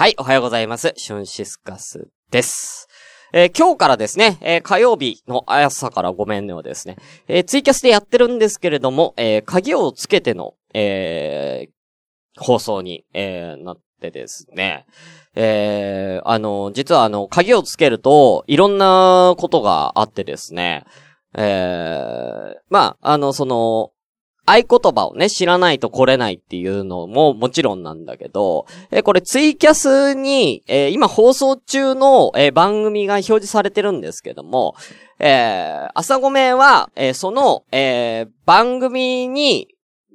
はい、おはようございます。シュンシスカスです。えー、今日からですね、えー、火曜日の朝からごめんねはですね、えー、ツイキャスでやってるんですけれども、え鍵をつけての、え放送に、えなってですね、えあの、実はあの、鍵をつけると、いろんなことがあってですね、えまあ、あの、その、合言葉をね、知らないと来れないっていうのももちろんなんだけど、えこれツイキャスに、えー、今放送中の、えー、番組が表示されてるんですけども、えー、朝ごめは、え、その、え、番組に、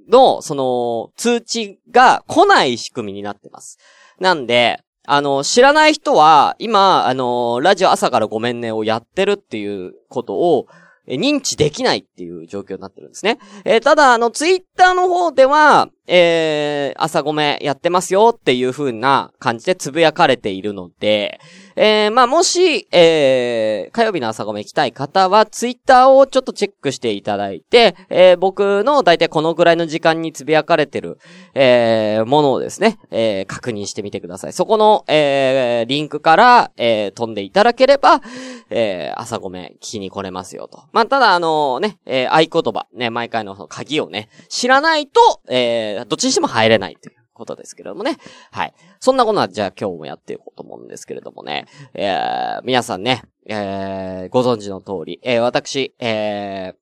の、その、通知が来ない仕組みになってます。なんで、あの、知らない人は、今、あの、ラジオ朝からごめんねをやってるっていうことを、認知できないっていう状況になってるんですね。えー、ただ、あの、ツイッターの方では、えー、朝ごめやってますよっていう風な感じでつぶやかれているので、えー、まあ、もし、えー、火曜日の朝ごめ行きたい方は、ツイッターをちょっとチェックしていただいて、えー、僕の大体このぐらいの時間につぶやかれてる、えー、ものをですね、えー、確認してみてください。そこの、えー、リンクから、えー、飛んでいただければ、えー、朝ごめ聞きに来れますよと。まあ、ただ、あのね、えー、合言葉、ね、毎回の鍵をね、知らないと、えー、どっちにしても入れないという。ことですけれどもね。はい。そんなことは、じゃあ今日もやっていこうと思うんですけれどもね。えー、皆さんね、えー、ご存知の通り、えー、私、えー、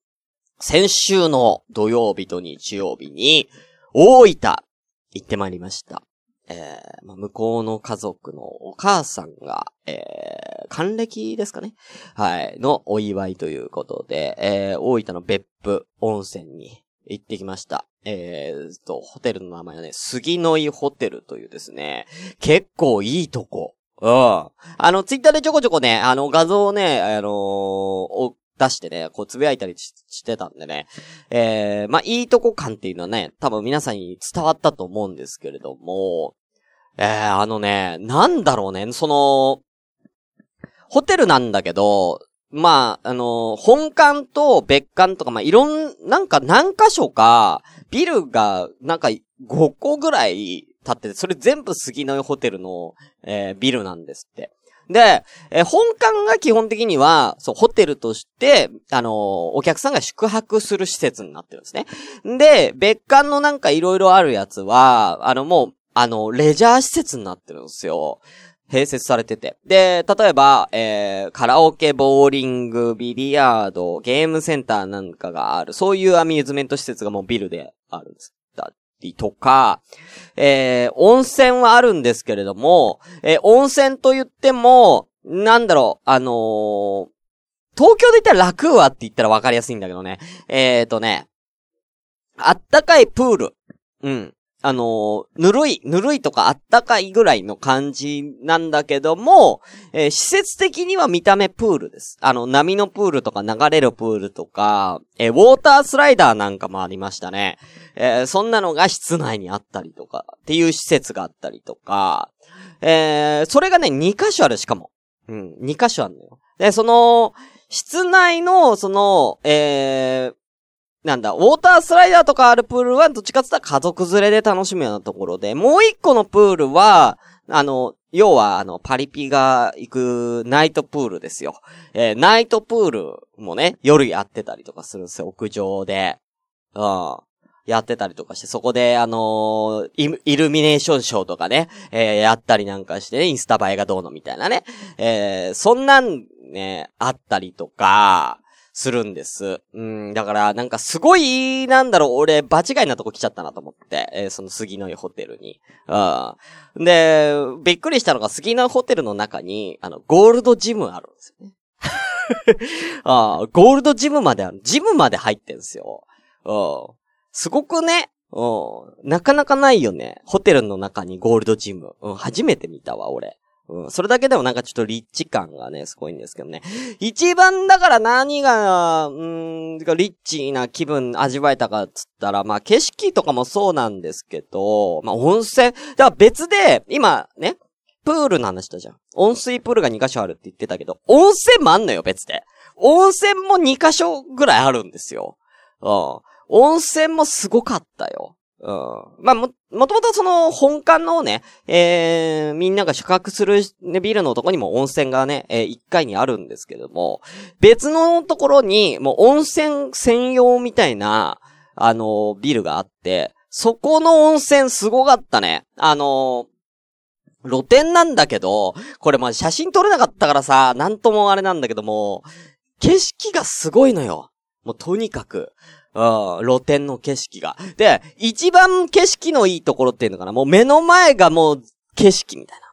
先週の土曜日と日曜日に、大分、行ってまいりました。えー、まあ、向こうの家族のお母さんが、えー、還暦ですかねはい、のお祝いということで、えー、大分の別府温泉に行ってきました。えーと、ホテルの名前はね、杉の井ホテルというですね、結構いいとこ。うん。あの、ツイッターでちょこちょこね、あの、画像をね、あのー、出してね、こう、つぶやいたりしてたんでね。えー、まあ、いいとこ感っていうのはね、多分皆さんに伝わったと思うんですけれども、えー、あのね、なんだろうね、その、ホテルなんだけど、まあ、あのー、本館と別館とか、まあ、いろん、なんか何箇所か、ビルが、なんか5個ぐらい建ってて、それ全部杉のホテルの、えー、ビルなんですって。で、えー、本館が基本的には、そう、ホテルとして、あのー、お客さんが宿泊する施設になってるんですね。で、別館のなんか色々あるやつは、あの、もう、あの、レジャー施設になってるんですよ。併設されてて。で、例えば、えー、カラオケ、ボーリング、ビリヤード、ゲームセンターなんかがある、そういうアミューズメント施設がもうビルであるんです。だりとか、えー、温泉はあるんですけれども、えー、温泉と言っても、なんだろう、あのー、東京で言ったら楽はって言ったらわかりやすいんだけどね。えーとね、あったかいプール。うん。あのぬるい、ぬるいとかあったかいぐらいの感じなんだけども、えー、施設的には見た目プールです。あの、波のプールとか流れるプールとか、えー、ウォータースライダーなんかもありましたね。えー、そんなのが室内にあったりとか、っていう施設があったりとか、えそれがね、2箇所あるしかも。うん、2箇所あるのよ。で、その、室内の、その、えー、なんだ、ウォータースライダーとかあるプールは、どっちかって言ったら家族連れで楽しむようなところで、もう一個のプールは、あの、要は、あの、パリピが行くナイトプールですよ。えー、ナイトプールもね、夜やってたりとかするんですよ、屋上で。うん。やってたりとかして、そこで、あのー、イルミネーションショーとかね、えー、やったりなんかしてね、インスタ映えがどうのみたいなね。えー、そんなんね、あったりとか、するんです。うん、だから、なんかすごい、なんだろう、俺、場違いなとこ来ちゃったなと思って、えー、その杉の湯ホテルに。うん。で、びっくりしたのが杉の湯ホテルの中に、あの、ゴールドジムあるんですよね。ああ、ゴールドジムまである。ジムまで入ってんすよ。うん。すごくね、うん。なかなかないよね。ホテルの中にゴールドジム。うん、初めて見たわ、俺。うん。それだけでもなんかちょっとリッチ感がね、すごいんですけどね。一番だから何が、うん、リッチな気分味わえたかっつったら、まあ景色とかもそうなんですけど、まあ温泉、だから別で、今ね、プールの話したじゃん。温水プールが2箇所あるって言ってたけど、温泉もあんのよ、別で。温泉も2箇所ぐらいあるんですよ。うん。温泉もすごかったよ。うん。まあ、も、もともとその本館のね、えー、みんなが宿泊する、ね、ビルのとこにも温泉がね、えー、1階にあるんですけども、別のところに、もう温泉専用みたいな、あのー、ビルがあって、そこの温泉すごかったね。あのー、露天なんだけど、これま写真撮れなかったからさ、なんともあれなんだけども、景色がすごいのよ。もうとにかく。うん、露天の景色が。で、一番景色のいいところっていうのかなもう目の前がもう景色みたいな。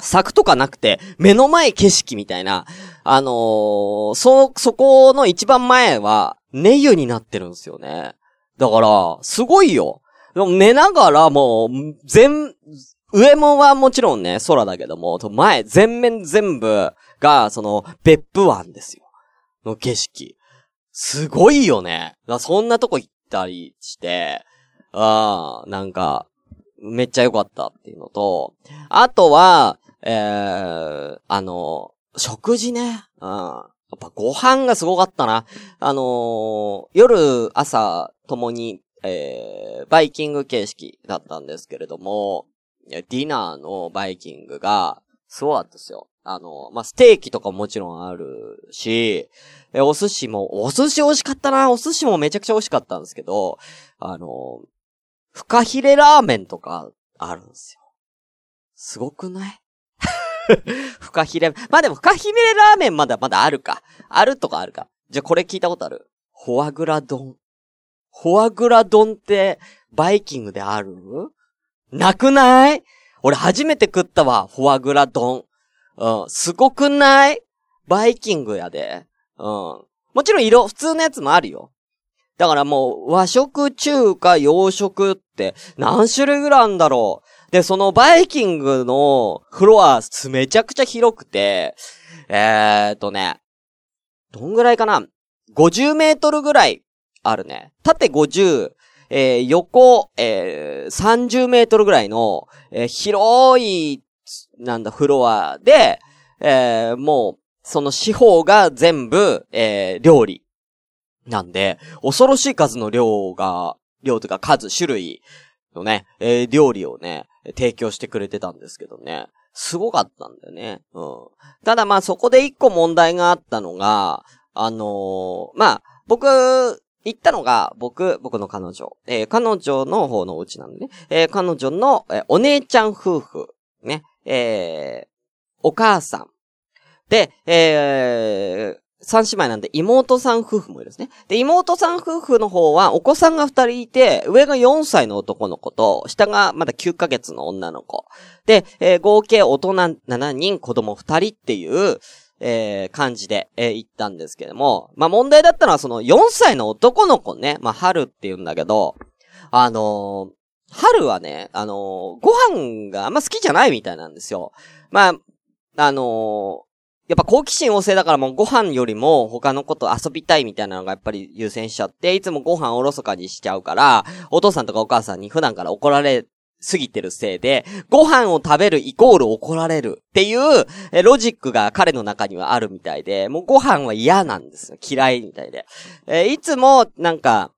柵とかなくて、目の前景色みたいな。あのー、そ、そこの一番前は、寝湯になってるんですよね。だから、すごいよ。でも寝ながらもう、全、上もはもちろんね、空だけども、前、全面全部が、その、別府湾ですよ。の景色。すごいよね。そんなとこ行ったりして、ああ、なんか、めっちゃ良かったっていうのと、あとは、えー、あの、食事ね。うん。やっぱご飯がすごかったな。あのー、夜、朝、ともに、えー、バイキング形式だったんですけれども、ディナーのバイキングが、すごかったですよ。あの、まあ、ステーキとかももちろんあるし、え、お寿司も、お寿司美味しかったな。お寿司もめちゃくちゃ美味しかったんですけど、あの、フカヒレラーメンとかあるんですよ。すごくない？フカヒレ、まあでもフカヒレラーメンまだまだあるか。あるとかあるか。じゃあこれ聞いたことある？フォアグラ丼。フォアグラ丼ってバイキングである？なくない？俺初めて食ったわ、フォアグラ丼。うん、すごくない？バイキングやで。うん。もちろん色、普通のやつもあるよ。だからもう、和食、中華、洋食って何種類ぐらいあるんだろう。で、そのバイキングのフロアめちゃくちゃ広くて、えーとね、どんぐらいかな ?50 メートルぐらいあるね。縦50、えー、横、えー、30メートルぐらいの、えー、広い、なんだ、フロアで、えー、もう、その四方が全部、えー、料理。なんで、恐ろしい数の量が、量というか数、種類のね、えー、料理をね、提供してくれてたんですけどね。すごかったんだよね。うん。ただまあそこで一個問題があったのが、あのー、まあ、僕、行ったのが、僕、僕の彼女。えー、彼女の方のお家なんでね。えー、彼女の、えー、お姉ちゃん夫婦。ね。えー、お母さん。で、えー、三姉妹なんで妹さん夫婦もいるんですね。で、妹さん夫婦の方はお子さんが二人いて、上が4歳の男の子と、下がまだ9ヶ月の女の子。で、えー、合計大人7人、子供2人っていう、えー、感じで、えー、行ったんですけども、まあ、問題だったのはその4歳の男の子ね、まあ、春って言うんだけど、あのー、春はね、あのー、ご飯があんま好きじゃないみたいなんですよ。まあ、あのやっぱ好奇心旺盛だからもうご飯よりも他のこと遊びたいみたいなのがやっぱり優先しちゃって、いつもご飯おろそかにしちゃうから、お父さんとかお母さんに普段から怒られすぎてるせいで、ご飯を食べるイコール怒られるっていう、え、ロジックが彼の中にはあるみたいで、もうご飯は嫌なんですよ。嫌いみたいで。えいつも、なんか、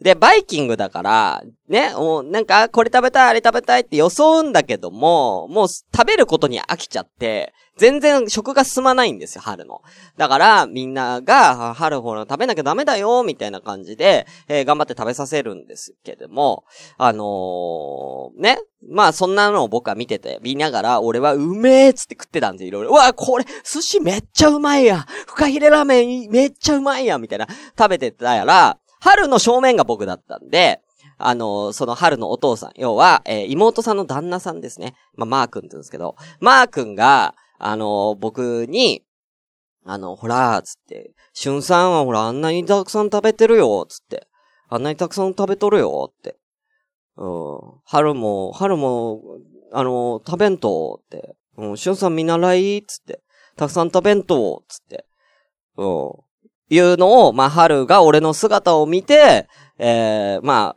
で、バイキングだから、ね、もうなんか、これ食べたい、あれ食べたいって装うんだけども、もう食べることに飽きちゃって、全然食が進まないんですよ、春の。だから、みんなが、春ほら食べなきゃダメだよ、みたいな感じで、えー、頑張って食べさせるんですけども、あのー、ね。まあ、そんなのを僕は見てて、見ながら、俺はうめえっつって食ってたんですよ、いろいろ。うわ、これ、寿司めっちゃうまいや。フカヒレラーメンめっちゃうまいや、みたいな、食べてたやら、春の正面が僕だったんで、あの、その春のお父さん、要は、えー、妹さんの旦那さんですね。まあ、マー君って言うんですけど、マー君が、あの、僕に、あの、ほら、つって、しゅんさんはほら、あんなにたくさん食べてるよ、つって。あんなにたくさん食べとるよ、って。うん。春も、春も、あの、食べんと、って。うん、しゅんさん見習い、つって。たくさん食べんと、つって。うん。いうのを、まあ、春が俺の姿を見て、えー、まあ、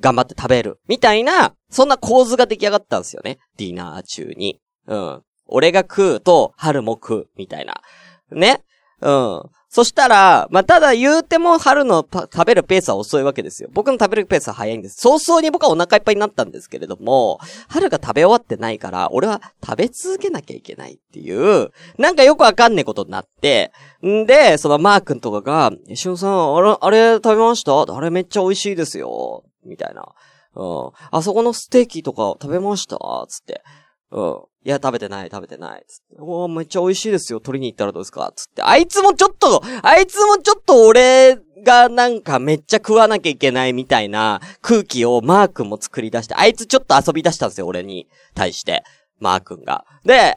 頑張って食べる。みたいな、そんな構図が出来上がったんですよね。ディナー中に。うん。俺が食うと、春も食う、みたいな。ね。うん。そしたら、まあ、ただ言うても春の食べるペースは遅いわけですよ。僕の食べるペースは早いんです。早々に僕はお腹いっぱいになったんですけれども、春が食べ終わってないから、俺は食べ続けなきゃいけないっていう、なんかよくわかんねえことになって、んで、そのマー君とかが、しゅんさん、あれ、あれ食べました？あれめっちゃ美味しいですよ。みたいな。うん。あそこのステーキとか食べました？つって。うん。いや、食べてない、食べてない。つって。おめっちゃ美味しいですよ。取りに行ったらどうですか？つって。あいつもちょっと、あいつもちょっと俺がなんかめっちゃ食わなきゃいけないみたいな空気をマークも作り出して、あいつちょっと遊び出したんですよ、俺に対して。マー君が。で、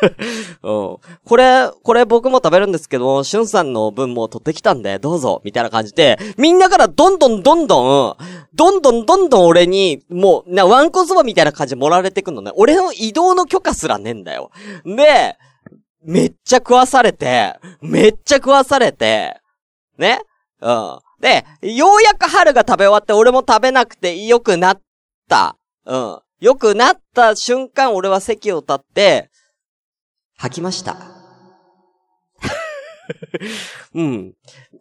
うん。これ、これ僕も食べるんですけど、しゅんさんの分も取ってきたんで、どうぞ、みたいな感じで、みんなからどんどんどんどん、どんどんどんどん俺に、もう、な、ワンコそばみたいな感じで盛られてくんのね。俺の移動の許可すらねえんだよ。で、めっちゃ食わされて、めっちゃ食わされて、ね？うん。で、ようやく春が食べ終わって俺も食べなくて良くなった。うん。良くなった瞬間俺は席を立って、吐きました。うん。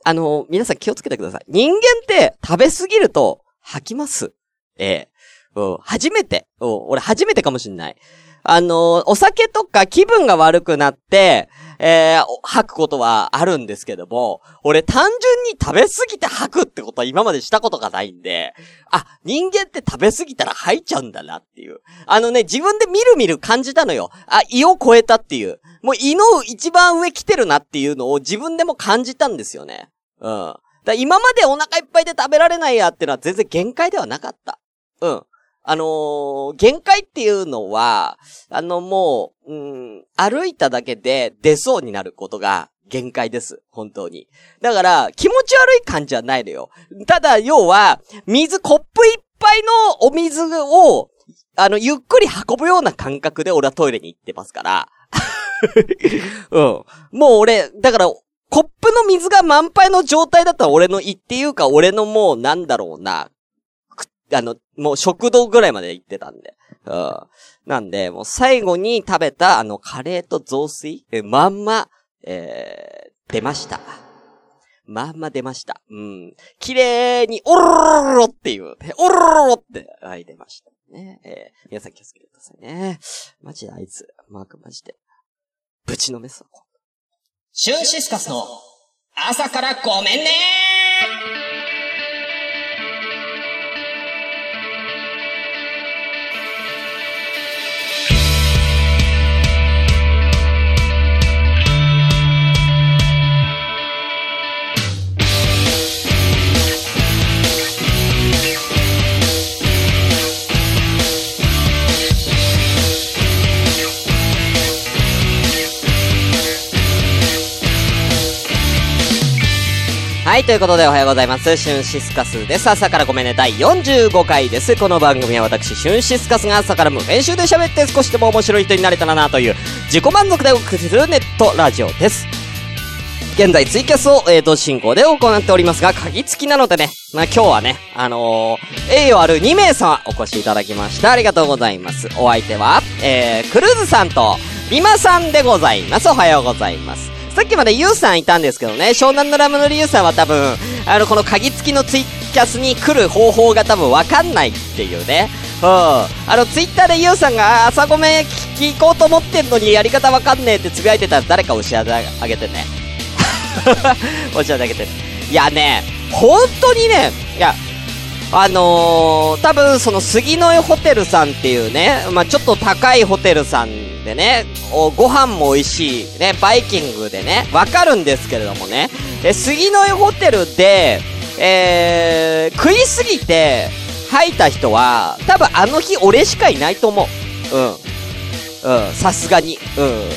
あの、皆さん気をつけてください。人間って食べすぎると吐きます。ええうん、初めて。うん、俺初めてかもしんない。あの、お酒とか気分が悪くなって、えー、吐くことはあるんですけども、俺単純に食べ過ぎて吐くってことは今までしたことがないんで、あ、人間って食べ過ぎたら吐いちゃうんだなっていう。あのね、自分でみるみる感じたのよ。あ、胃を超えたっていう。もう胃の一番上来てるなっていうのを自分でも感じたんですよね。うん。だ今までお腹いっぱいで食べられないやってのは全然限界ではなかった。うん。あのー、限界っていうのは、あのもう、うん、歩いただけで出そうになることが限界です。本当に。だから、気持ち悪い感じはないのよ。ただ、要は、水、コップいっぱいのお水を、あの、ゆっくり運ぶような感覚で俺はトイレに行ってますから。うん。もう俺、だから、コップの水が満杯の状態だったら俺の胃っていうか俺のもうなんだろうな、あの、もう食堂ぐらいまで行ってたんで。うん。なんで、もう最後に食べたあのカレーと雑炊？え、まんま、えー、出ました。まんま出ました。うん。綺麗に、おろろろろっていう、おろろろって、はい、出ました。ね。えー、皆さん気をつけてくださいね。マジであいつ、マークマジで。ぶちのめすわ、シュンシスカスの朝からごめんねーはい、ということでおはようございます。シュンシスカスです。朝からごめんね、第45回です。この番組は私、シュンシスカスが朝から無編集で喋って少しでも面白い人になれたらなという自己満足でお送りするネットラジオです。現在ツイキャスを、えー、と進行で行っておりますが、鍵付きなのでね、まあ今日はね、あのー、栄誉ある2名様お越しいただきました。ありがとうございます。お相手は、えー、クルーズさんと、リマさんでございます。おはようございます。さっきまでユウさんいたんですけどね、湘南のラムのリユウさんは多分、あの、この鍵付きのツイキャスに来る方法が多分わかんないっていうね。うん。あの、ツイッターでユウさんが朝ごめん聞こうと思ってんのにやり方わかんねえってつぶやいてたら誰か教えてあげてね。教えてあげて。いやね、本当にね、いや、あのー、多分その杉の湯ホテルさんっていうね、まあちょっと高いホテルさんでね、おご飯も美味しい、ね、バイキングでね、わかるんですけれどもね、え、杉の湯ホテルで、えー、食いすぎて吐いた人は、多分あの日俺しかいないと思う。うん。うん、さすがに。うん。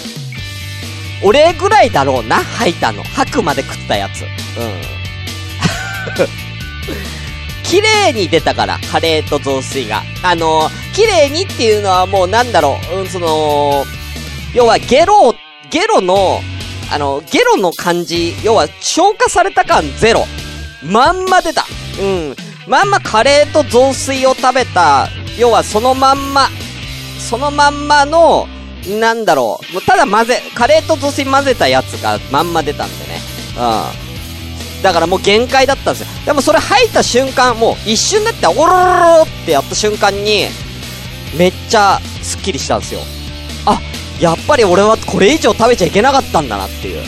俺ぐらいだろうな、吐いたの。吐くまで食ったやつ。うん。綺麗に出たから、カレーと雑炊が。あのー、綺麗にっていうのはもうなんだろう、うん、その、要はゲロ、ゲロの、あの、ゲロの感じ、要は消化された感ゼロ。まんま出た。うん。まんまカレーと雑炊を食べた、要はそのまんま、そのまんまの、なんだろう。ただ混ぜ、カレーと雑炊混ぜたやつがまんま出たんでね。うん。だからもう限界だったんですよ。でもそれ吐いた瞬間、もう一瞬だって、おろろろってやった瞬間に、めっちゃスッキリしたんですよ。あ、やっぱり俺はこれ以上食べちゃいけなかったんだなっていう。うん。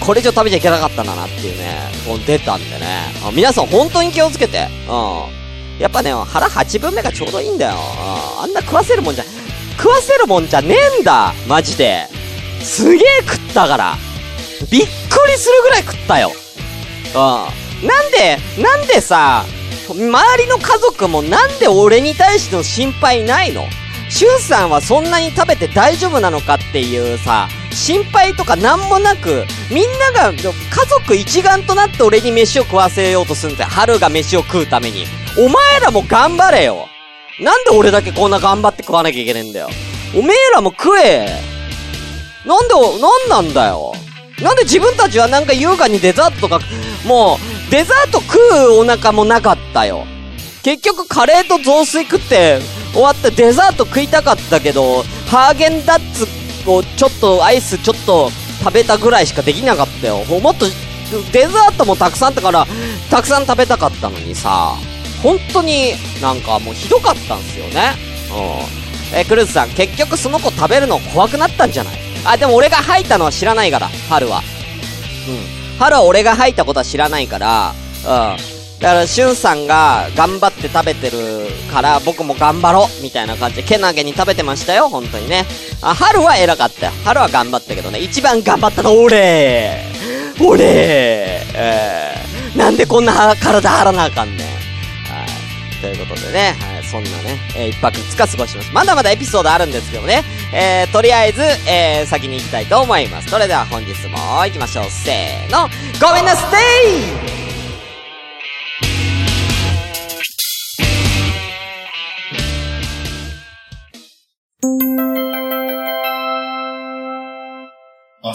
これ以上食べちゃいけなかったんだなっていうね、こう出たんでね。あ皆さん本当に気をつけて。うん。やっぱね、腹8分目がちょうどいいんだよ。うん。あんな食わせるもんじゃ、食わせるもんじゃねえんだマジで。すげえ食ったから。びっくりするぐらい食ったよ。うん。なんで、なんでさ、周りの家族もなんで俺に対しての心配ないの？しゅんさんはそんなに食べて大丈夫なのかっていうさ、心配とかなんもなく、みんなが家族一丸となって俺に飯を食わせようとするんだよ。春が飯を食うために。お前らも頑張れよ。なんで俺だけこんな頑張って食わなきゃいけねえんだよ。おめえらも食え。なんで、なんなんだよ。なんで自分たちはなんか優雅にデザートとか、もう、デザート食うお腹もなかったよ。結局カレーと雑炊食って終わってデザート食いたかったけど、ハーゲンダッツをちょっとアイスちょっと食べたぐらいしかできなかったよ。もっとデザートもたくさんあったから、たくさん食べたかったのにさ、本当になんかもうひどかったんすよね。うん。えクルーズさん、結局その子食べるの怖くなったんじゃない？あ、でも俺が吐いたのは知らないから、春は。うん。春は俺が吐いたことは知らないから、うん。だから、しゅんさんが頑張って食べてるから、僕も頑張ろうみたいな感じで、けなげに食べてましたよ、本当にね。あ、春は偉かったよ。春は頑張ったけどね、一番頑張ったの俺俺えー、なんでこんな体張らなあかんねん。はい。ということでね、はい、そんなね、えー、一泊二日過ごします。まだまだエピソードあるんですけどね、えー、とりあえず、えー、先に行きたいと思います。それでは本日も行きましょう。せーの、ごめんなさい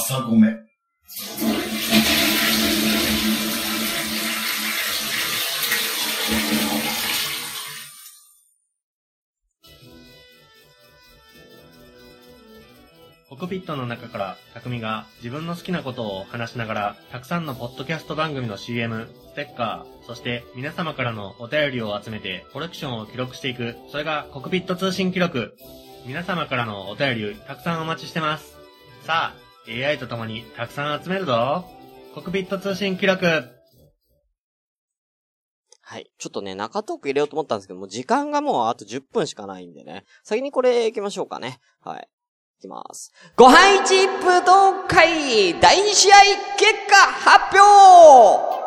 朝ごめ。コクピットの中から匠が自分の好きなことを話しながら、たくさんのポッドキャスト番組の CM、ステッカー、そして皆様からのお便りを集めてコレクションを記録していく、それがコクピット通信記録。皆様からのお便りたくさんお待ちしてます。さあ、AI と共にたくさん集めるぞ。コクピット通信記録。はい。ちょっとね、中トーク入れようと思ったんですけどもう、時間がもうあと10分しかないんでね。先にこれ行きましょうかね。はい。いきます。ご飯一武道会第2試合結果発表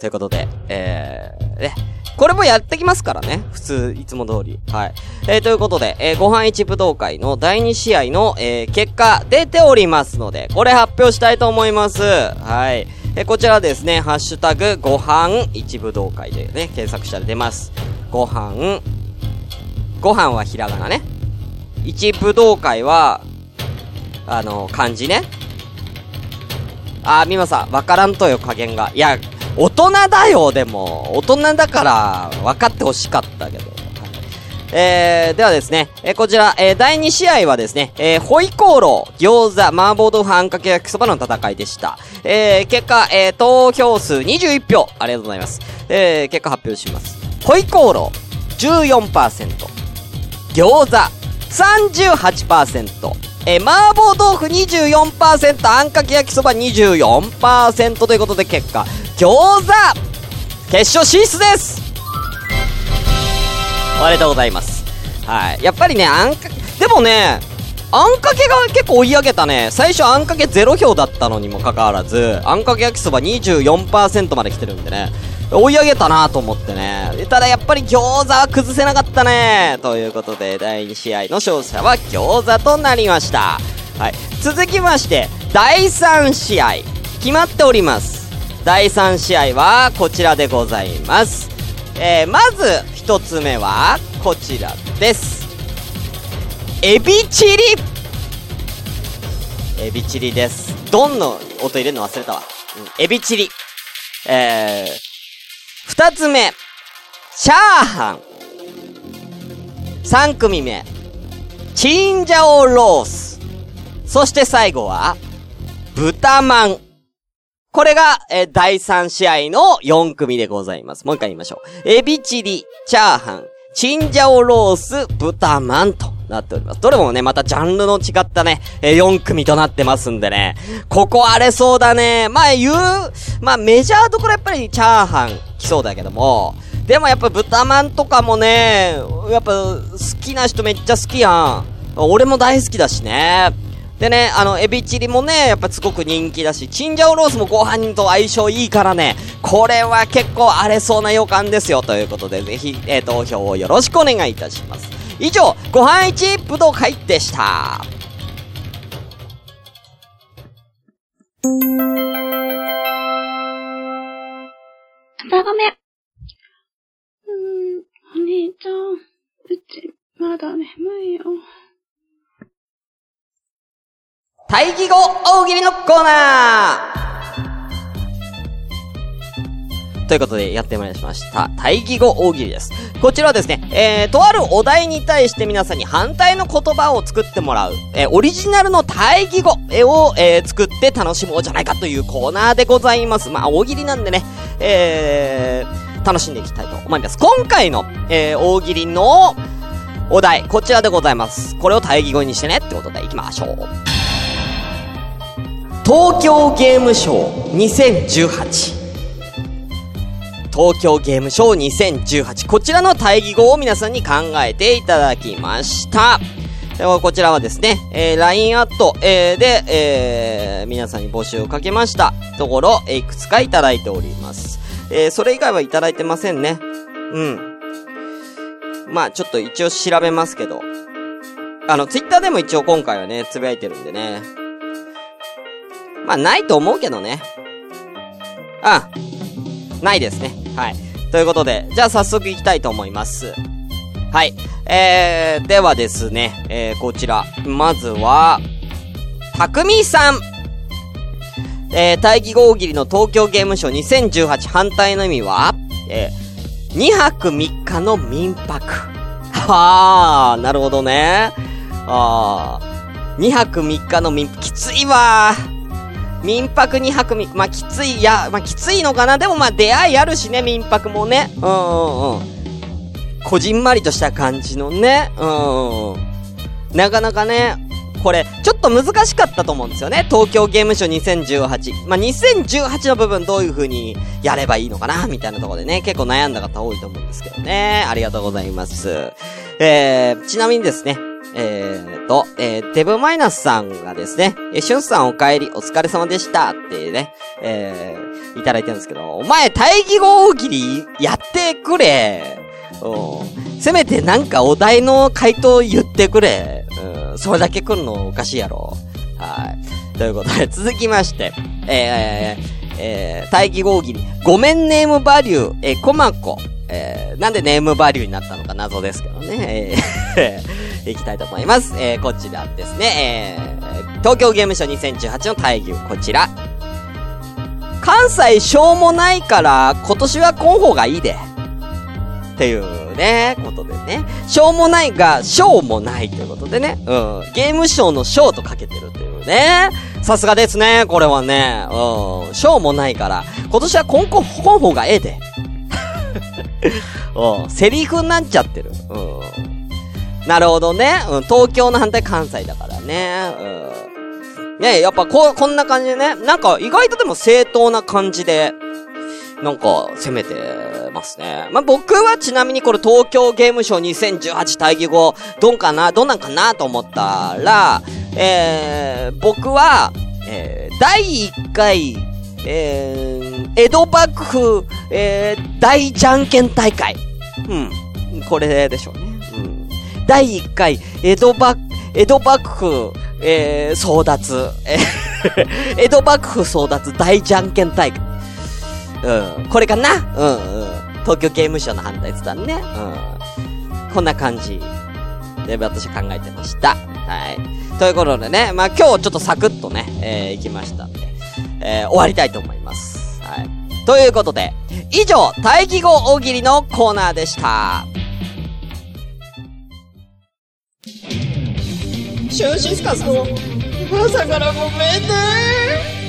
ということで、えー、ね。これもやってきますからね。普通、いつも通り。はい。えー、ということで、えー、ご飯一武道会の第2試合の、えー、結果出ておりますので、これ発表したいと思います。はい。えー、こちらですね、ハッシュタグ、ご飯一武道会でね、検索したら出ます。ご飯、ご飯はひらがなね。一武道会は、あの、漢字ね。あー、みまさん、わからんとよ、加減が。いや、大人だよ、でも。大人だから、分かってほしかったけど。えー、ではですね、えー、こちら、えー、第2試合はですね、えー、ホイコーロー、餃子、麻婆豆腐、あんかけ焼きそばの戦いでした。えー、結果、えー、投票数21票。ありがとうございます。えー、結果発表します。ホイコーロー、14%。餃子、38%。えー、麻婆豆腐24%、あんかけ焼きそば24%ということで結果、餃子決勝進出ですおめでとうございます。はい。やっぱりね、あんか、でもね、あんかけが結構追い上げたね。最初あんかけ0票だったのにもかかわらず、あんかけ焼きそば24%まで来てるんでね。追い上げたなと思ってね。ただやっぱり餃子は崩せなかったね。ということで、第2試合の勝者は餃子となりました。はい。続きまして、第3試合。決まっております。第3試合はこちらでございます。えー、まず1つ目はこちらです。エビチリエビチリです。ドンの音入れるの忘れたわ。うん、エビチリ。えー、2つ目、チャーハン。3組目、チンジャオロース。そして最後は、豚まん。これが、えー第3試合の4組でございます。もう一回言いましょう。エビチリ、チャーハン、チンジャオロース、豚まんとなっております。どれもね、またジャンルの違ったね、えー4組となってますんでね。ここ荒れそうだね。まあ言う、まあメジャーどころやっぱりチャーハン来そうだけども、でもやっぱ豚まんとかもね、やっぱ好きな人めっちゃ好きやん。俺も大好きだしね。でね、あの、エビチリもね、やっぱすごく人気だし、チンジャオロースもご飯と相性いいからね、これは結構荒れそうな予感ですよ。ということで、ぜひ、えー投票をよろしくお願いいたします。以上、ご飯一武道会でした。だごめ。うーん、お兄ちゃん、うち、まだ眠いよ。対義語大喜利のコーナーということで、やってまいりました。対義語大喜利です。こちらはですね、えー、とあるお題に対して皆さんに反対の言葉を作ってもらう、えー、オリジナルの対義語を、えー、作って楽しもうじゃないかというコーナーでございます。まあ、大喜利なんでね、えー、楽しんでいきたいと思います。今回の、えー、大喜利のお題、こちらでございます。これを対義語にしてねってことで行きましょう。東京ゲームショー2018東京ゲームショー2018こちらの対義語を皆さんに考えていただきましたではこちらはですね、えー、LINE アット、えー、で、えー、皆さんに募集をかけましたところ、えーいくつかいただいております。えー、それ以外はいただいてませんね。うん。まあちょっと一応調べますけど。あの、ツイッターでも一応今回はね、つぶやいてるんでね。まあ、ないと思うけどね。うん。ないですね。はい。ということで、じゃあ早速行きたいと思います。はい。えー、ではですね、えー、こちら。まずは、たくみさん。えー、大義語大喜利の東京ゲームショー2018反対の意味は、えー、2泊3日の民泊。はあ、なるほどね。ああ、2泊3日の民泊、きついわー民泊2泊3、まあ、きつい、いや、まあ、きついのかな？でもまあ、出会いあるしね、民泊もね。うんうんうん。こじんまりとした感じのね。うんうん。なかなかね、これ、ちょっと難しかったと思うんですよね。東京ゲームショー2018。まあ、2018の部分どういう風にやればいいのかな？みたいなところでね、結構悩んだ方多いと思うんですけどね。ありがとうございます。えー、ちなみにですね、えーと、えー、デブマイナスさんがですね、えー、しゅんさんお帰り、お疲れ様でしたってね、えー、いただいてるんですけど、お前、大義語大喜利やってくれ。せめてなんかお題の回答言ってくれ。うん、それだけ来るのおかしいやろ。はい。ということで、続きまして、えー、えー、大義語大喜利、ごめんネームバリュー、えー、コマコ。えー、なんでネームバリューになったのか謎ですけどね。えー、いきたいと思います。えー、こちらですね。えー、東京ゲームショー2018の大義、こちら。関西しょうもないから、今年は来ん方がいいで。っていうね、ことでね。しょうもないが、しょうもないということでね。うん。ゲームショーのショーとかけてるというね。さすがですね、これはね。うん。しょうもないから、今年は今後、本方がええで。うん。セリフになっちゃってる。うん。なるほどね。うん。東京の反対関西だからね。うん。ねやっぱこう、こんな感じでね。なんか意外とでも正当な感じで、なんか攻めてますね。まあ、僕はちなみにこれ東京ゲームショー2018対義語、どんかなどんなんかなと思ったら、えー、僕は、えー、第1回、えー、江戸幕府、えー、大じゃんけん大会。うん。これでしょうね。うん。第1回、江戸幕、江戸幕府、えー、争奪。えー 江戸幕府争奪大じゃんけん大会。うん。これかな？うんうん。東京ゲームショウの反対って言ったんね。うん。こんな感じで私は考えてました。はい。ということでね、まあ今日ちょっとサクッとね、えー、行きましたんで、えー、終わりたいと思います。はい。ということで、以上、大義語大喜利のコーナーでした。シュンシスカスの朝からごめんね。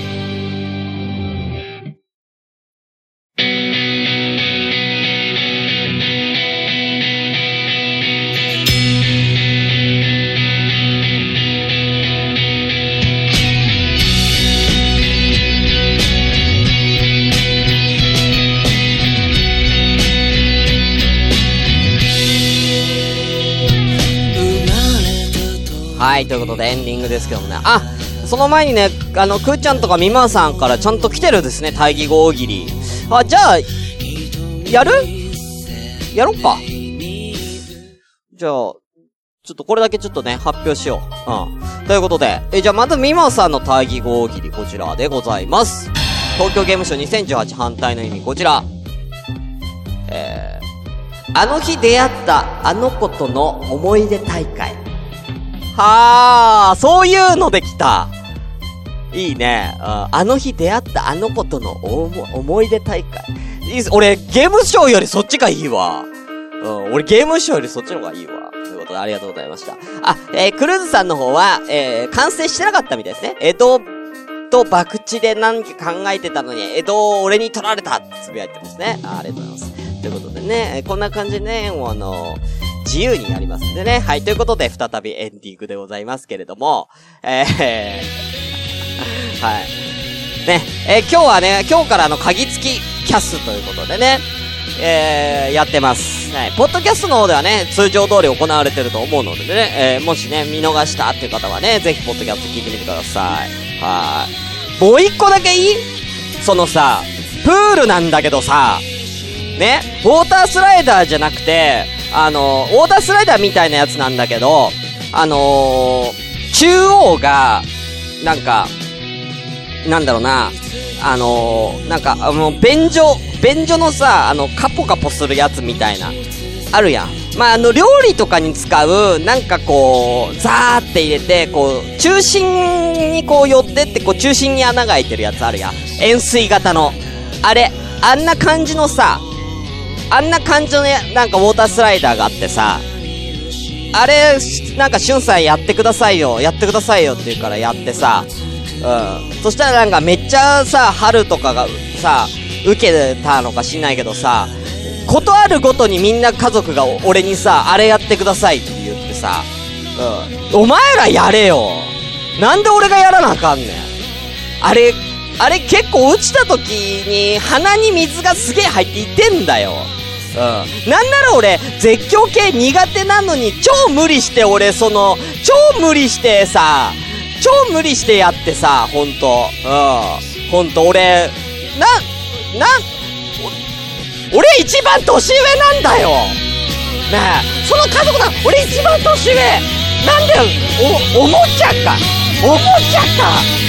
い、ということでエンディングですけどもね。あ、その前にね、あの、くーちゃんとかみまさんからちゃんと来てるですね、対義語大喜利。あ、じゃあ、やる？やろっか。じゃあ、ちょっとこれだけちょっとね、発表しよう。うん。ということで、え、じゃあまずみまさんの対義語大喜利、こちらでございます。東京ゲームショウ2018反対の意味、こちら。えー、あの日出会ったあの子との思い出大会。はあ、そういうのできた。いいね。あの日出会ったあの子との思い出大会。いい俺、ゲームショーよりそっちがいいわ。うん、俺ゲームショーよりそっちの方がいいわ。ということで、ありがとうございました。あ、えークルーズさんの方は、えー完成してなかったみたいですね。江戸と博打で何か考えてたのに、江戸を俺に取られたってつぶやいてますね。あありがとうございます。ということでね、こんな感じでね、もうあの自由にやりますんでね。はい、ということで、再びエンディングでございますけれども、えー、はい。ね、えー今日はね、今日からあの、鍵付きキャスということでね、えー、やってます。はい。ポッドキャストの方ではね、通常通り行われてると思うのでね、えー、もしね、見逃したっていう方はね、ぜひポッドキャスト聞いてみてください。はい。もう一個だけいい？そのさ、プールなんだけどさ、ね、ウォータースライダーじゃなくて、あの、ウォータースライダーみたいなやつなんだけど、あのー中央が、なんか、なんだろうな、あのーなんか、あの、便所、便所のさ、あの、カポカポするやつみたいな、あるやん。まあ、あの、料理とかに使う、なんかこう、ザーって入れて、こう、中心にこう寄ってって、こう、中心に穴が開いてるやつあるやん。円錐型の。あれ、あんな感じのさ、あんな感じのね、なんかウォータースライダーがあってさ、あれ、なんか、しゅんさんやってくださいよ、やってくださいよって言うからやってさ、うん。そしたらなんかめっちゃさ、春とかがさ、受けたのか知んないけどさ、ことあるごとにみんな家族が俺にさ、あれやってくださいって言ってさ、うん。お前らやれよなんで俺がやらなあかんねんあれ、あれ結構落ちた時に鼻に水がすげえ入っていてんだよ。うん。なんなら俺、絶叫系苦手なのに、超無理して俺、その、超無理してさ、超無理してやってさ、ほんと。うん。ほんと、俺、な、な、俺一番年上なんだよねえ、その家族だ、俺一番年上なんで、お、おもちゃかおもちゃか